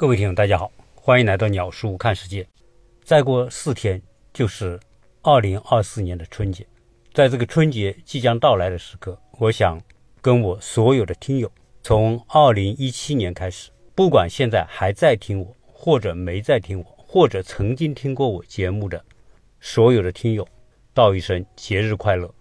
各位听众，大家好，欢迎来到鸟叔看世界。再过四天就是二零二四年的春节，在这个春节即将到来的时刻，我想跟我所有的听友，从二零一七年开始，不管现在还在听我，或者没在听我，或者曾经听过我节目的所有的听友，道一声节日快乐。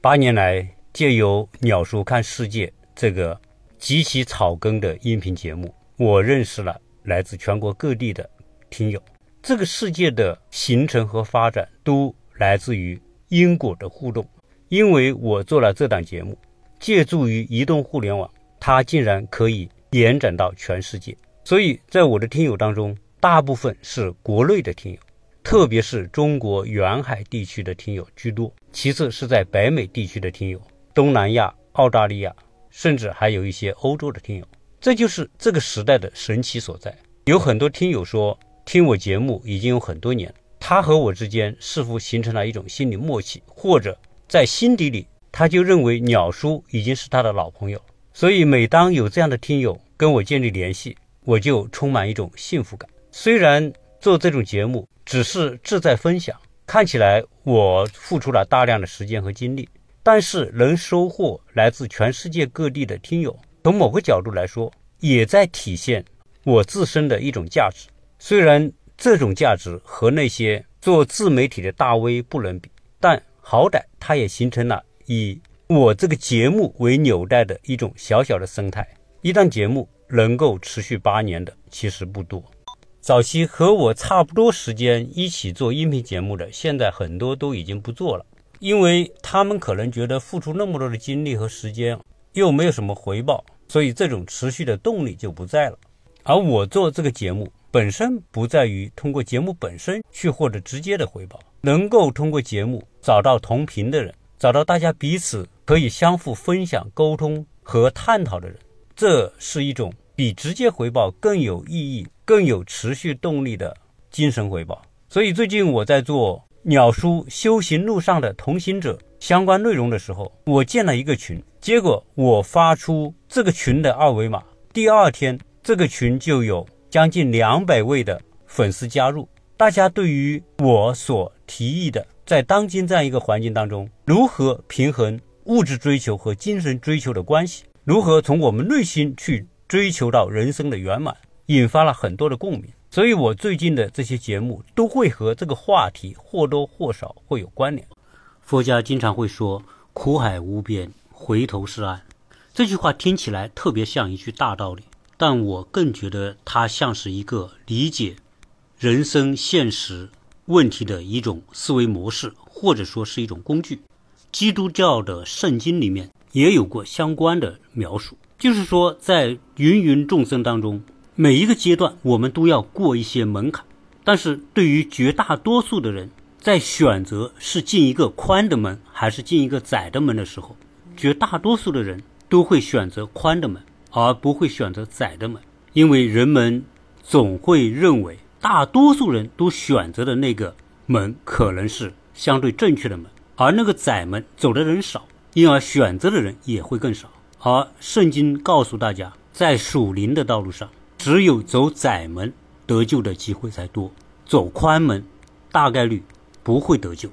八年来，借由鸟叔看世界这个极其草根的音频节目。我认识了来自全国各地的听友，这个世界的形成和发展都来自于因果的互动。因为我做了这档节目，借助于移动互联网，它竟然可以延展到全世界。所以在我的听友当中，大部分是国内的听友，特别是中国沿海地区的听友居多，其次是在北美地区的听友，东南亚、澳大利亚，甚至还有一些欧洲的听友。这就是这个时代的神奇所在。有很多听友说，听我节目已经有很多年，他和我之间似乎形成了一种心理默契，或者在心底里，他就认为鸟叔已经是他的老朋友。所以，每当有这样的听友跟我建立联系，我就充满一种幸福感。虽然做这种节目只是志在分享，看起来我付出了大量的时间和精力，但是能收获来自全世界各地的听友。从某个角度来说，也在体现我自身的一种价值。虽然这种价值和那些做自媒体的大 V 不能比，但好歹它也形成了以我这个节目为纽带的一种小小的生态。一档节目能够持续八年的其实不多。早期和我差不多时间一起做音频节目的，现在很多都已经不做了，因为他们可能觉得付出那么多的精力和时间。又没有什么回报，所以这种持续的动力就不在了。而我做这个节目本身不在于通过节目本身去获得直接的回报，能够通过节目找到同频的人，找到大家彼此可以相互分享、沟通和探讨的人，这是一种比直接回报更有意义、更有持续动力的精神回报。所以最近我在做鸟叔修行路上的同行者。相关内容的时候，我建了一个群，结果我发出这个群的二维码，第二天这个群就有将近两百位的粉丝加入。大家对于我所提议的，在当今这样一个环境当中，如何平衡物质追求和精神追求的关系，如何从我们内心去追求到人生的圆满，引发了很多的共鸣。所以，我最近的这些节目都会和这个话题或多或少会有关联。佛家经常会说“苦海无边，回头是岸”，这句话听起来特别像一句大道理，但我更觉得它像是一个理解人生现实问题的一种思维模式，或者说是一种工具。基督教的圣经里面也有过相关的描述，就是说在芸芸众生当中，每一个阶段我们都要过一些门槛，但是对于绝大多数的人，在选择是进一个宽的门还是进一个窄的门的时候，绝大多数的人都会选择宽的门，而不会选择窄的门，因为人们总会认为大多数人都选择的那个门可能是相对正确的门，而那个窄门走的人少，因而选择的人也会更少。而圣经告诉大家，在属灵的道路上，只有走窄门得救的机会才多，走宽门大概率。不会得救。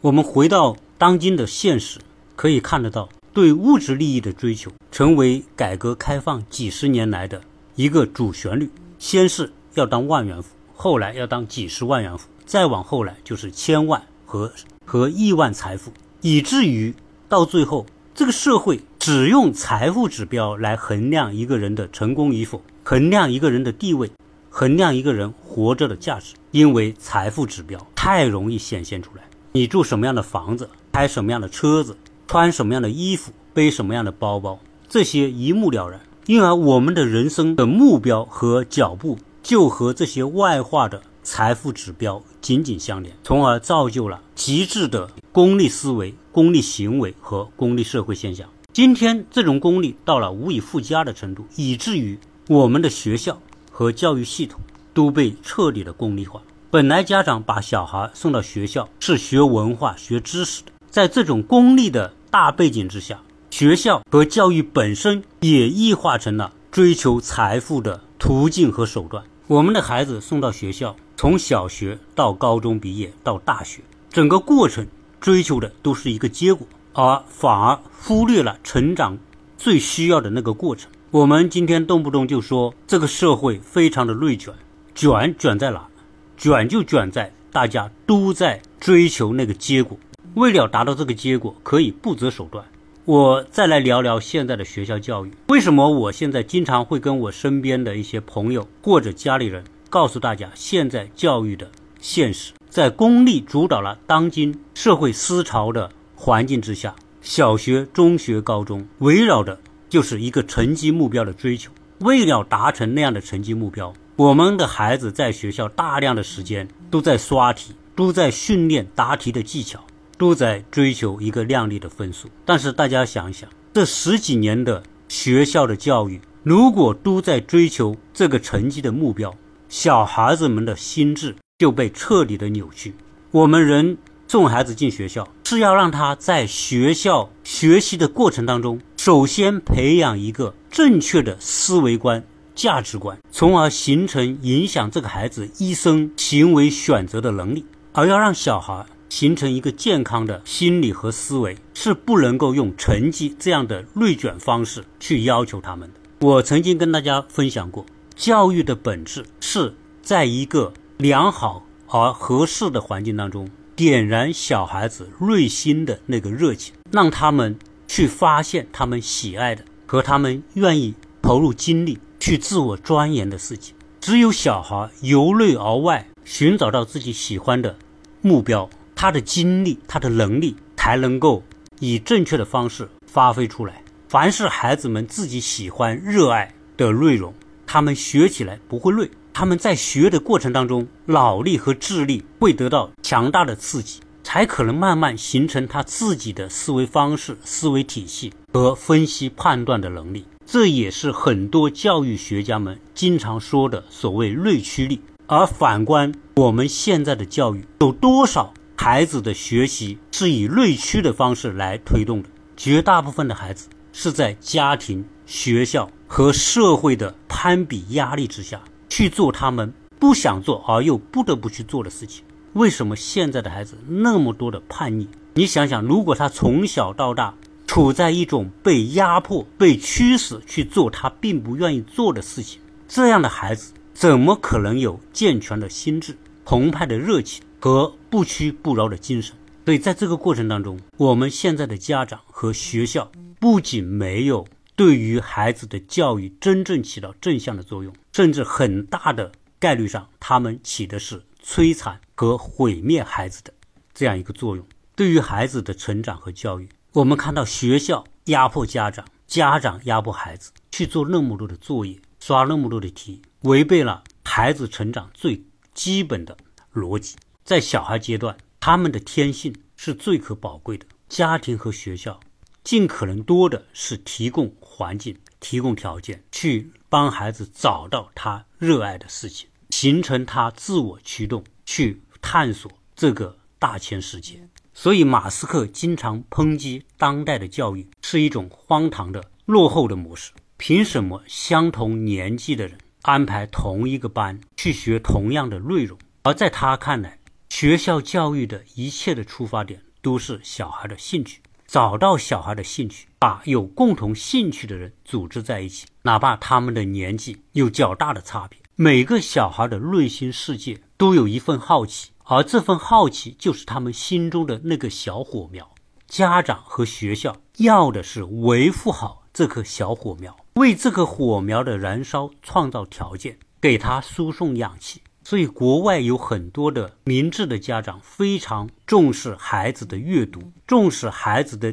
我们回到当今的现实，可以看得到，对物质利益的追求成为改革开放几十年来的一个主旋律。先是要当万元户，后来要当几十万元户，再往后来就是千万和和亿万财富，以至于到最后，这个社会只用财富指标来衡量一个人的成功与否，衡量一个人的地位。衡量一个人活着的价值，因为财富指标太容易显现出来。你住什么样的房子，开什么样的车子，穿什么样的衣服，背什么样的包包，这些一目了然。因而，我们的人生的目标和脚步就和这些外化的财富指标紧紧相连，从而造就了极致的功利思维、功利行为和功利社会现象。今天，这种功利到了无以复加的程度，以至于我们的学校。和教育系统都被彻底的功利化。本来家长把小孩送到学校是学文化、学知识的，在这种功利的大背景之下，学校和教育本身也异化成了追求财富的途径和手段。我们的孩子送到学校，从小学到高中毕业到大学，整个过程追求的都是一个结果，而反而忽略了成长最需要的那个过程。我们今天动不动就说这个社会非常的内卷，卷卷在哪？卷就卷在大家都在追求那个结果，为了达到这个结果，可以不择手段。我再来聊聊现在的学校教育。为什么我现在经常会跟我身边的一些朋友或者家里人告诉大家，现在教育的现实，在功利主导了当今社会思潮的环境之下，小学、中学、高中围绕着就是一个成绩目标的追求。为了达成那样的成绩目标，我们的孩子在学校大量的时间都在刷题，都在训练答题的技巧。都在追求一个亮丽的分数，但是大家想一想，这十几年的学校的教育，如果都在追求这个成绩的目标，小孩子们的心智就被彻底的扭曲。我们人送孩子进学校，是要让他在学校学习的过程当中，首先培养一个正确的思维观、价值观，从而形成影响这个孩子一生行为选择的能力，而要让小孩。形成一个健康的心理和思维，是不能够用成绩这样的内卷方式去要求他们的。我曾经跟大家分享过，教育的本质是在一个良好而合适的环境当中，点燃小孩子内心的那个热情，让他们去发现他们喜爱的和他们愿意投入精力去自我钻研的事情。只有小孩由内而外寻找到自己喜欢的目标。他的精力，他的能力，才能够以正确的方式发挥出来。凡是孩子们自己喜欢、热爱的内容，他们学起来不会累。他们在学的过程当中，脑力和智力会得到强大的刺激，才可能慢慢形成他自己的思维方式、思维体系和分析判断的能力。这也是很多教育学家们经常说的所谓内驱力。而反观我们现在的教育，有多少？孩子的学习是以内驱的方式来推动的，绝大部分的孩子是在家庭、学校和社会的攀比压力之下去做他们不想做而又不得不去做的事情。为什么现在的孩子那么多的叛逆？你想想，如果他从小到大处在一种被压迫、被驱使去做他并不愿意做的事情，这样的孩子怎么可能有健全的心智、澎湃的热情？和不屈不挠的精神，所以在这个过程当中，我们现在的家长和学校不仅没有对于孩子的教育真正起到正向的作用，甚至很大的概率上，他们起的是摧残和毁灭孩子的这样一个作用。对于孩子的成长和教育，我们看到学校压迫家长，家长压迫孩子去做那么多的作业，刷那么多的题，违背了孩子成长最基本的逻辑。在小孩阶段，他们的天性是最可宝贵的。家庭和学校尽可能多的是提供环境、提供条件，去帮孩子找到他热爱的事情，形成他自我驱动去探索这个大千世界。所以，马斯克经常抨击当代的教育是一种荒唐的、落后的模式。凭什么相同年纪的人安排同一个班去学同样的内容？而在他看来，学校教育的一切的出发点都是小孩的兴趣，找到小孩的兴趣，把有共同兴趣的人组织在一起，哪怕他们的年纪有较大的差别。每个小孩的内心世界都有一份好奇，而这份好奇就是他们心中的那个小火苗。家长和学校要的是维护好这颗小火苗，为这颗火苗的燃烧创造条件，给他输送氧气。所以，国外有很多的明智的家长非常重视孩子的阅读，重视孩子的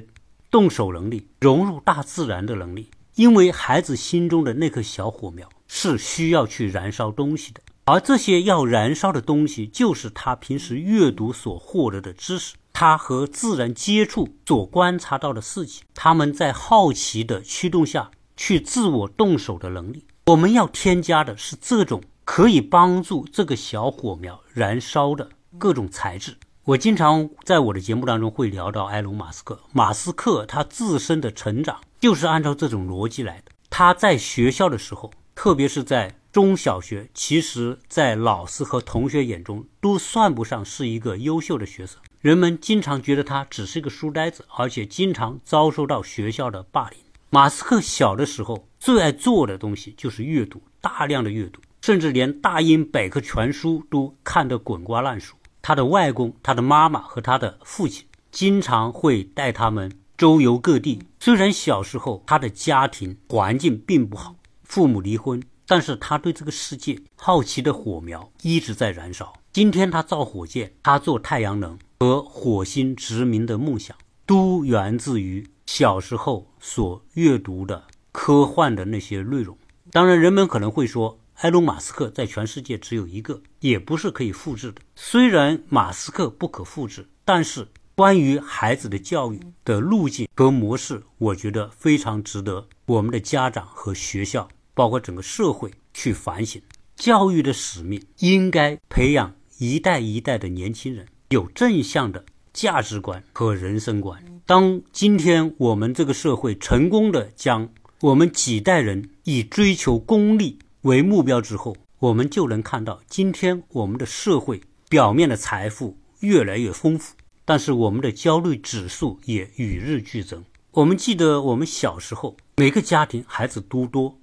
动手能力、融入大自然的能力。因为孩子心中的那颗小火苗是需要去燃烧东西的，而这些要燃烧的东西，就是他平时阅读所获得的知识，他和自然接触所观察到的事情，他们在好奇的驱动下去自我动手的能力。我们要添加的是这种。可以帮助这个小火苗燃烧的各种材质。我经常在我的节目当中会聊到埃隆·马斯克。马斯克他自身的成长就是按照这种逻辑来的。他在学校的时候特别是在中小学，其实，在老师和同学眼中都算不上是一个优秀的学生。人们经常觉得他只是一个书呆子，而且经常遭受到学校的霸凌。马斯克小的时候最爱做的东西就是阅读，大量的阅读，甚至连大英百科全书都看得滚瓜烂熟。他的外公、他的妈妈和他的父亲经常会带他们周游各地。虽然小时候他的家庭环境并不好，父母离婚，但是他对这个世界好奇的火苗一直在燃烧。今天他造火箭，他做太阳能和火星殖民的梦想，都源自于小时候所阅读的科幻的那些内容。当然，人们可能会说。埃隆·马斯克在全世界只有一个，也不是可以复制的。虽然马斯克不可复制，但是关于孩子的教育的路径和模式，我觉得非常值得我们的家长和学校，包括整个社会去反省。教育的使命应该培养一代一代的年轻人有正向的价值观和人生观。当今天我们这个社会成功的将我们几代人以追求功利。为目标之后，我们就能看到，今天我们的社会表面的财富越来越丰富，但是我们的焦虑指数也与日俱增。我们记得我们小时候，每个家庭孩子都多，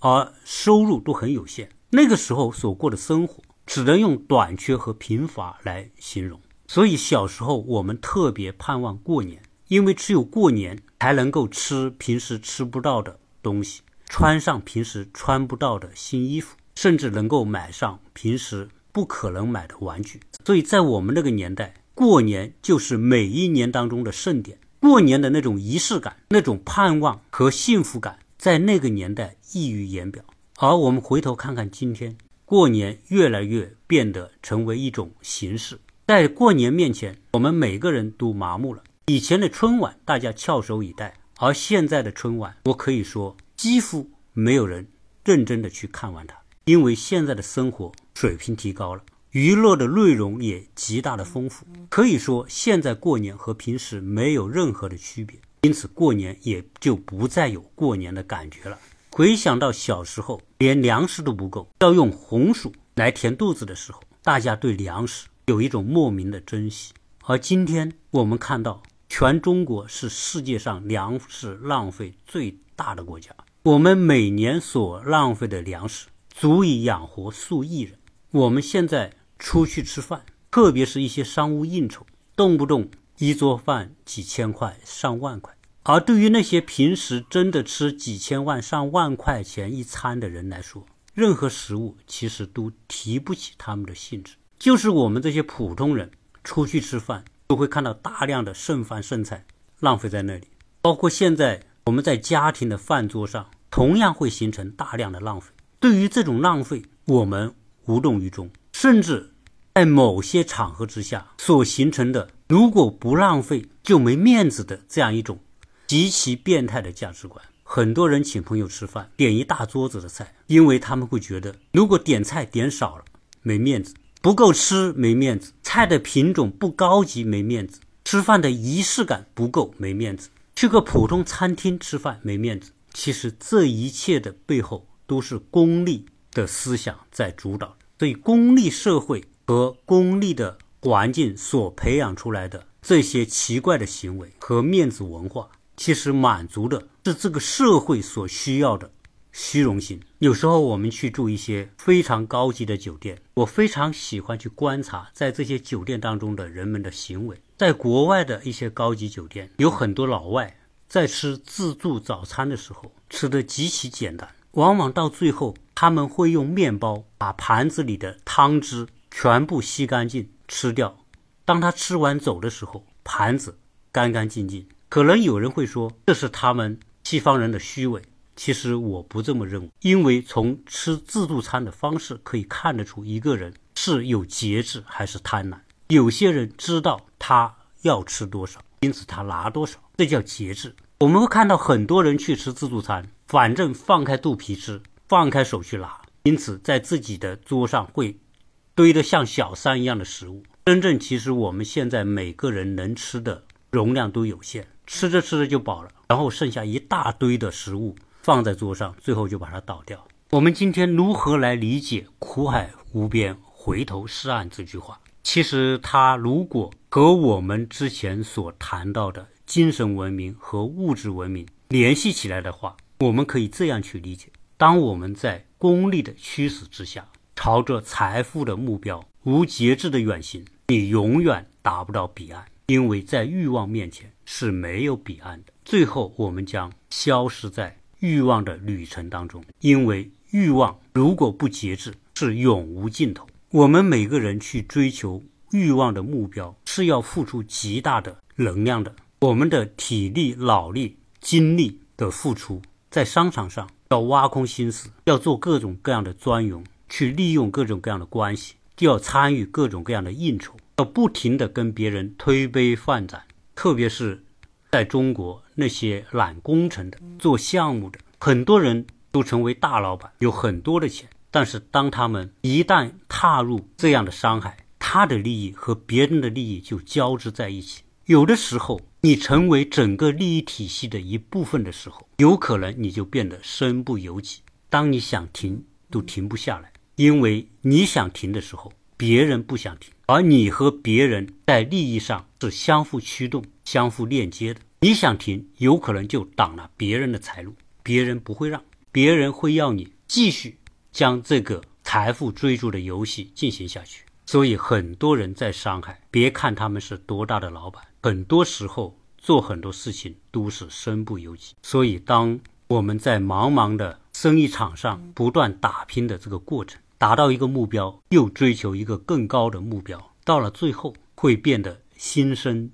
而收入都很有限，那个时候所过的生活只能用短缺和贫乏来形容。所以小时候我们特别盼望过年，因为只有过年才能够吃平时吃不到的东西。穿上平时穿不到的新衣服，甚至能够买上平时不可能买的玩具。所以在我们那个年代，过年就是每一年当中的盛典。过年的那种仪式感、那种盼望和幸福感，在那个年代溢于言表。而我们回头看看今天，过年越来越变得成为一种形式，在过年面前，我们每个人都麻木了。以前的春晚，大家翘首以待，而现在的春晚，我可以说。几乎没有人认真的去看完它，因为现在的生活水平提高了，娱乐的内容也极大的丰富，可以说现在过年和平时没有任何的区别，因此过年也就不再有过年的感觉了。回想到小时候连粮食都不够，要用红薯来填肚子的时候，大家对粮食有一种莫名的珍惜，而今天我们看到全中国是世界上粮食浪费最大的国家。我们每年所浪费的粮食足以养活数亿人。我们现在出去吃饭，特别是一些商务应酬，动不动一桌饭几千块、上万块。而对于那些平时真的吃几千万、上万块钱一餐的人来说，任何食物其实都提不起他们的兴致。就是我们这些普通人出去吃饭，都会看到大量的剩饭剩菜浪费在那里，包括现在。我们在家庭的饭桌上，同样会形成大量的浪费。对于这种浪费，我们无动于衷，甚至在某些场合之下所形成的“如果不浪费就没面子”的这样一种极其变态的价值观。很多人请朋友吃饭，点一大桌子的菜，因为他们会觉得，如果点菜点少了没面子，不够吃没面子，菜的品种不高级没面子，吃饭的仪式感不够没面子。去个普通餐厅吃饭没面子，其实这一切的背后都是功利的思想在主导。所以，功利社会和功利的环境所培养出来的这些奇怪的行为和面子文化，其实满足的是这个社会所需要的虚荣心。有时候我们去住一些非常高级的酒店，我非常喜欢去观察在这些酒店当中的人们的行为。在国外的一些高级酒店，有很多老外在吃自助早餐的时候吃的极其简单，往往到最后他们会用面包把盘子里的汤汁全部吸干净吃掉。当他吃完走的时候，盘子干干净净。可能有人会说这是他们西方人的虚伪，其实我不这么认为，因为从吃自助餐的方式可以看得出一个人是有节制还是贪婪。有些人知道他要吃多少，因此他拿多少，这叫节制。我们会看到很多人去吃自助餐，反正放开肚皮吃，放开手去拿，因此在自己的桌上会堆得像小山一样的食物。真正其实我们现在每个人能吃的容量都有限，吃着吃着就饱了，然后剩下一大堆的食物放在桌上，最后就把它倒掉。我们今天如何来理解“苦海无边，回头是岸”这句话？其实，它如果和我们之前所谈到的精神文明和物质文明联系起来的话，我们可以这样去理解：当我们在功利的驱使之下，朝着财富的目标无节制的远行，你永远达不到彼岸，因为在欲望面前是没有彼岸的。最后，我们将消失在欲望的旅程当中，因为。欲望如果不节制，是永无尽头。我们每个人去追求欲望的目标，是要付出极大的能量的。我们的体力、脑力、精力的付出，在商场上要挖空心思，要做各种各样的专营，去利用各种各样的关系，就要参与各种各样的应酬，要不停的跟别人推杯换盏。特别是在中国，那些揽工程的、做项目的，很多人。都成为大老板，有很多的钱，但是当他们一旦踏入这样的商海，他的利益和别人的利益就交织在一起。有的时候，你成为整个利益体系的一部分的时候，有可能你就变得身不由己。当你想停都停不下来，因为你想停的时候，别人不想停，而你和别人在利益上是相互驱动、相互链接的。你想停，有可能就挡了别人的财路，别人不会让。别人会要你继续将这个财富追逐的游戏进行下去，所以很多人在上海，别看他们是多大的老板，很多时候做很多事情都是身不由己。所以，当我们在茫茫的生意场上不断打拼的这个过程，达到一个目标，又追求一个更高的目标，到了最后会变得心生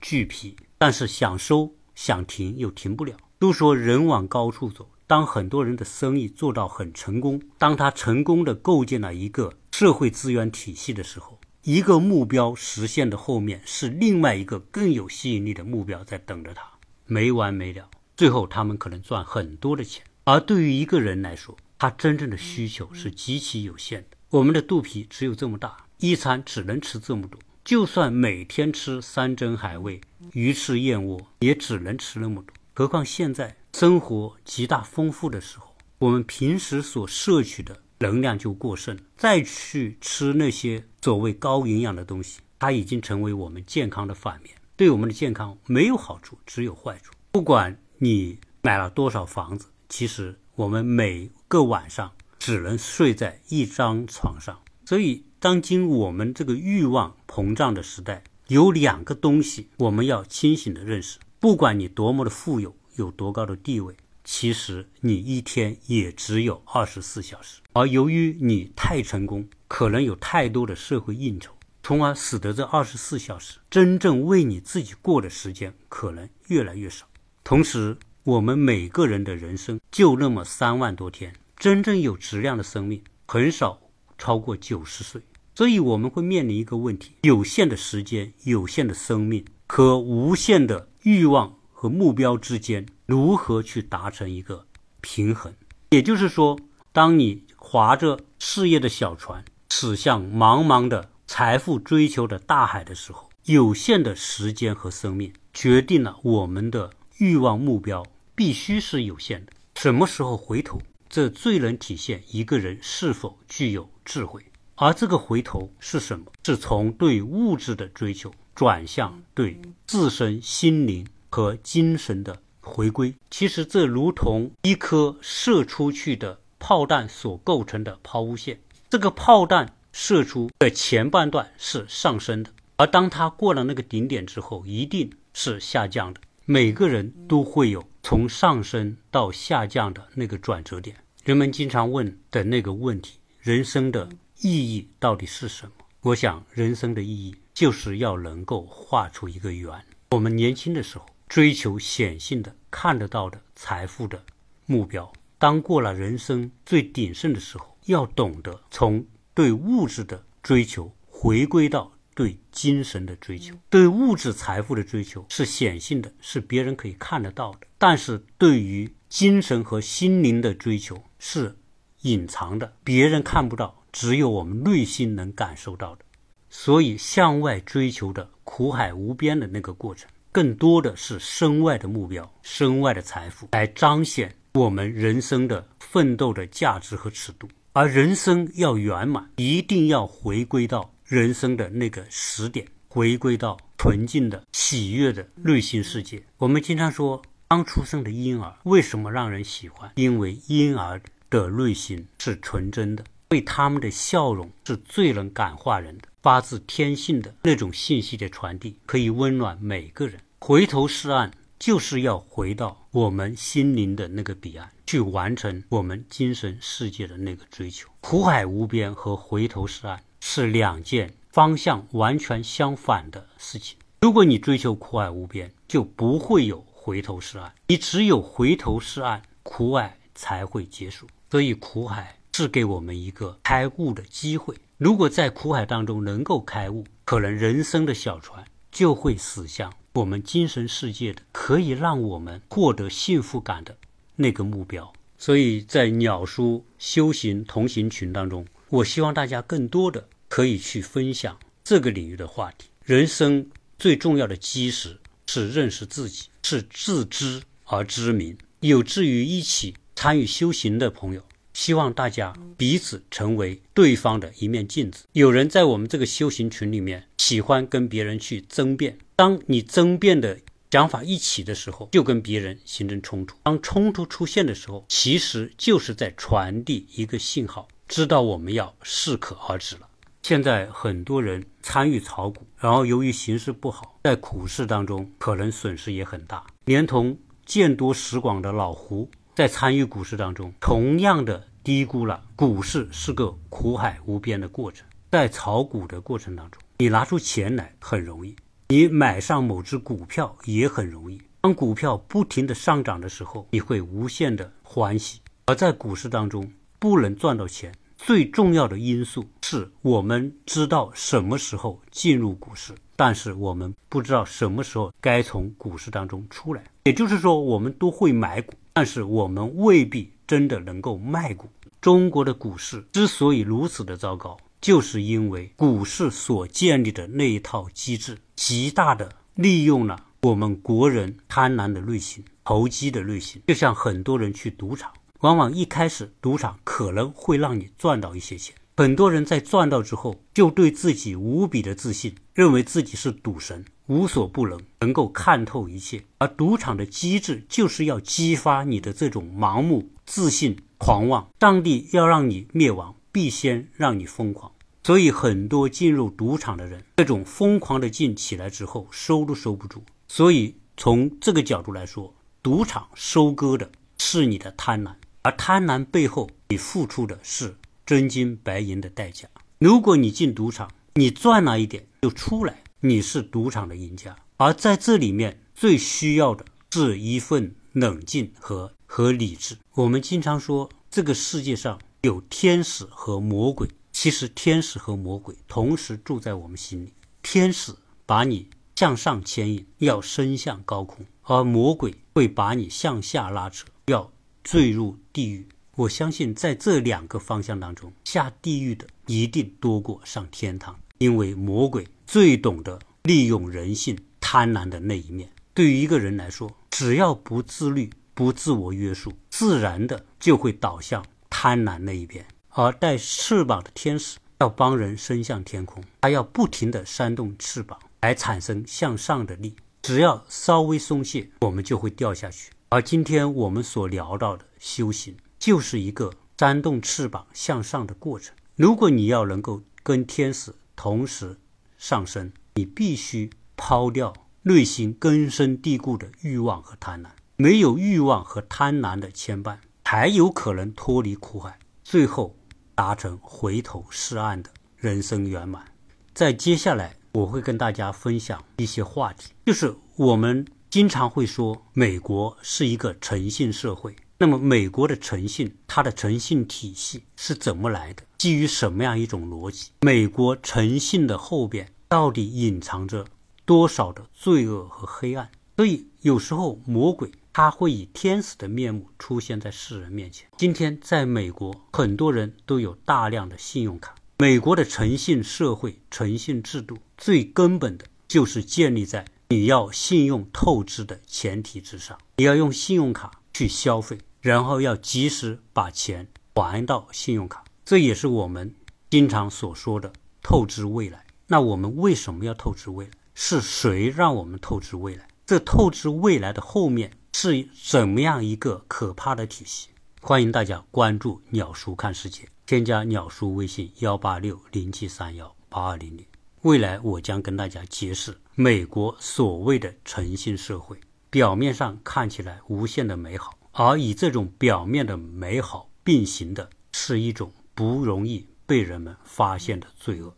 惧疲，但是想收想停又停不了。都说人往高处走。当很多人的生意做到很成功，当他成功的构建了一个社会资源体系的时候，一个目标实现的后面是另外一个更有吸引力的目标在等着他，没完没了。最后他们可能赚很多的钱。而对于一个人来说，他真正的需求是极其有限的。我们的肚皮只有这么大，一餐只能吃这么多。就算每天吃山珍海味、鱼翅燕窝，也只能吃那么多。何况现在。生活极大丰富的时候，我们平时所摄取的能量就过剩，再去吃那些所谓高营养的东西，它已经成为我们健康的反面，对我们的健康没有好处，只有坏处。不管你买了多少房子，其实我们每个晚上只能睡在一张床上。所以，当今我们这个欲望膨胀的时代，有两个东西我们要清醒的认识：不管你多么的富有。有多高的地位，其实你一天也只有二十四小时。而由于你太成功，可能有太多的社会应酬，从而使得这二十四小时真正为你自己过的时间可能越来越少。同时，我们每个人的人生就那么三万多天，真正有质量的生命很少超过九十岁。所以，我们会面临一个问题：有限的时间、有限的生命和无限的欲望。和目标之间如何去达成一个平衡？也就是说，当你划着事业的小船驶向茫茫的财富追求的大海的时候，有限的时间和生命决定了我们的欲望目标必须是有限的。什么时候回头？这最能体现一个人是否具有智慧。而这个回头是什么？是从对物质的追求转向对自身心灵。和精神的回归，其实这如同一颗射出去的炮弹所构成的抛物线。这个炮弹射出的前半段是上升的，而当它过了那个顶点之后，一定是下降的。每个人都会有从上升到下降的那个转折点。人们经常问的那个问题：人生的意义到底是什么？我想，人生的意义就是要能够画出一个圆。我们年轻的时候。追求显性的、看得到的财富的目标，当过了人生最鼎盛的时候，要懂得从对物质的追求回归到对精神的追求。对物质财富的追求是显性的，是别人可以看得到的；但是对于精神和心灵的追求是隐藏的，别人看不到，只有我们内心能感受到的。所以，向外追求的苦海无边的那个过程。更多的是身外的目标、身外的财富，来彰显我们人生的奋斗的价值和尺度。而人生要圆满，一定要回归到人生的那个始点，回归到纯净的、喜悦的内心世界。我们经常说，刚出生的婴儿为什么让人喜欢？因为婴儿的内心是纯真的，为他们的笑容是最能感化人的，发自天性的那种信息的传递，可以温暖每个人。回头是岸。就是要回到我们心灵的那个彼岸，去完成我们精神世界的那个追求。苦海无边和回头是岸是两件方向完全相反的事情。如果你追求苦海无边，就不会有回头是岸。你只有回头是岸，苦海才会结束。所以，苦海是给我们一个开悟的机会。如果在苦海当中能够开悟，可能人生的小船就会驶向。我们精神世界的可以让我们获得幸福感的那个目标，所以在鸟叔修行同行群当中，我希望大家更多的可以去分享这个领域的话题。人生最重要的基石是认识自己，是自知而知明。有志于一起参与修行的朋友。希望大家彼此成为对方的一面镜子。有人在我们这个修行群里面喜欢跟别人去争辩，当你争辩的想法一起的时候，就跟别人形成冲突。当冲突出现的时候，其实就是在传递一个信号，知道我们要适可而止了。现在很多人参与炒股，然后由于形势不好，在股市当中可能损失也很大，连同见多识广的老胡在参与股市当中，同样的。低估了股市是个苦海无边的过程，在炒股的过程当中，你拿出钱来很容易，你买上某只股票也很容易。当股票不停的上涨的时候，你会无限的欢喜。而在股市当中，不能赚到钱，最重要的因素是我们知道什么时候进入股市，但是我们不知道什么时候该从股市当中出来。也就是说，我们都会买股，但是我们未必。真的能够卖股？中国的股市之所以如此的糟糕，就是因为股市所建立的那一套机制，极大的利用了我们国人贪婪的内心、投机的内心。就像很多人去赌场，往往一开始赌场可能会让你赚到一些钱，很多人在赚到之后，就对自己无比的自信，认为自己是赌神。无所不能，能够看透一切，而赌场的机制就是要激发你的这种盲目、自信、狂妄。上帝要让你灭亡，必先让你疯狂。所以，很多进入赌场的人，这种疯狂的劲起来之后，收都收不住。所以，从这个角度来说，赌场收割的是你的贪婪，而贪婪背后，你付出的是真金白银的代价。如果你进赌场，你赚了一点就出来。你是赌场的赢家，而在这里面最需要的是一份冷静和和理智。我们经常说，这个世界上有天使和魔鬼，其实天使和魔鬼同时住在我们心里。天使把你向上牵引，要升向高空；而魔鬼会把你向下拉扯，要坠入地狱。我相信，在这两个方向当中，下地狱的一定多过上天堂，因为魔鬼。最懂得利用人性贪婪的那一面。对于一个人来说，只要不自律、不自我约束，自然的就会倒向贪婪那一边。而带翅膀的天使要帮人升向天空，他要不停的扇动翅膀来产生向上的力。只要稍微松懈，我们就会掉下去。而今天我们所聊到的修行，就是一个扇动翅膀向上的过程。如果你要能够跟天使同时，上升，你必须抛掉内心根深蒂固的欲望和贪婪。没有欲望和贪婪的牵绊，才有可能脱离苦海，最后达成回头是岸的人生圆满。在接下来，我会跟大家分享一些话题，就是我们经常会说，美国是一个诚信社会。那么，美国的诚信，它的诚信体系是怎么来的？基于什么样一种逻辑？美国诚信的后边到底隐藏着多少的罪恶和黑暗？所以，有时候魔鬼他会以天使的面目出现在世人面前。今天，在美国，很多人都有大量的信用卡。美国的诚信社会、诚信制度，最根本的就是建立在你要信用透支的前提之上。你要用信用卡去消费。然后要及时把钱还到信用卡。这也是我们经常所说的透支未来。那我们为什么要透支未来？是谁让我们透支未来？这透支未来的后面是怎么样一个可怕的体系？欢迎大家关注鸟叔看世界，添加鸟叔微信幺八六零七三幺八二零零。未来我将跟大家揭示美国所谓的诚信社会，表面上看起来无限的美好，而以这种表面的美好并行的是一种不容易被人们发现的罪恶。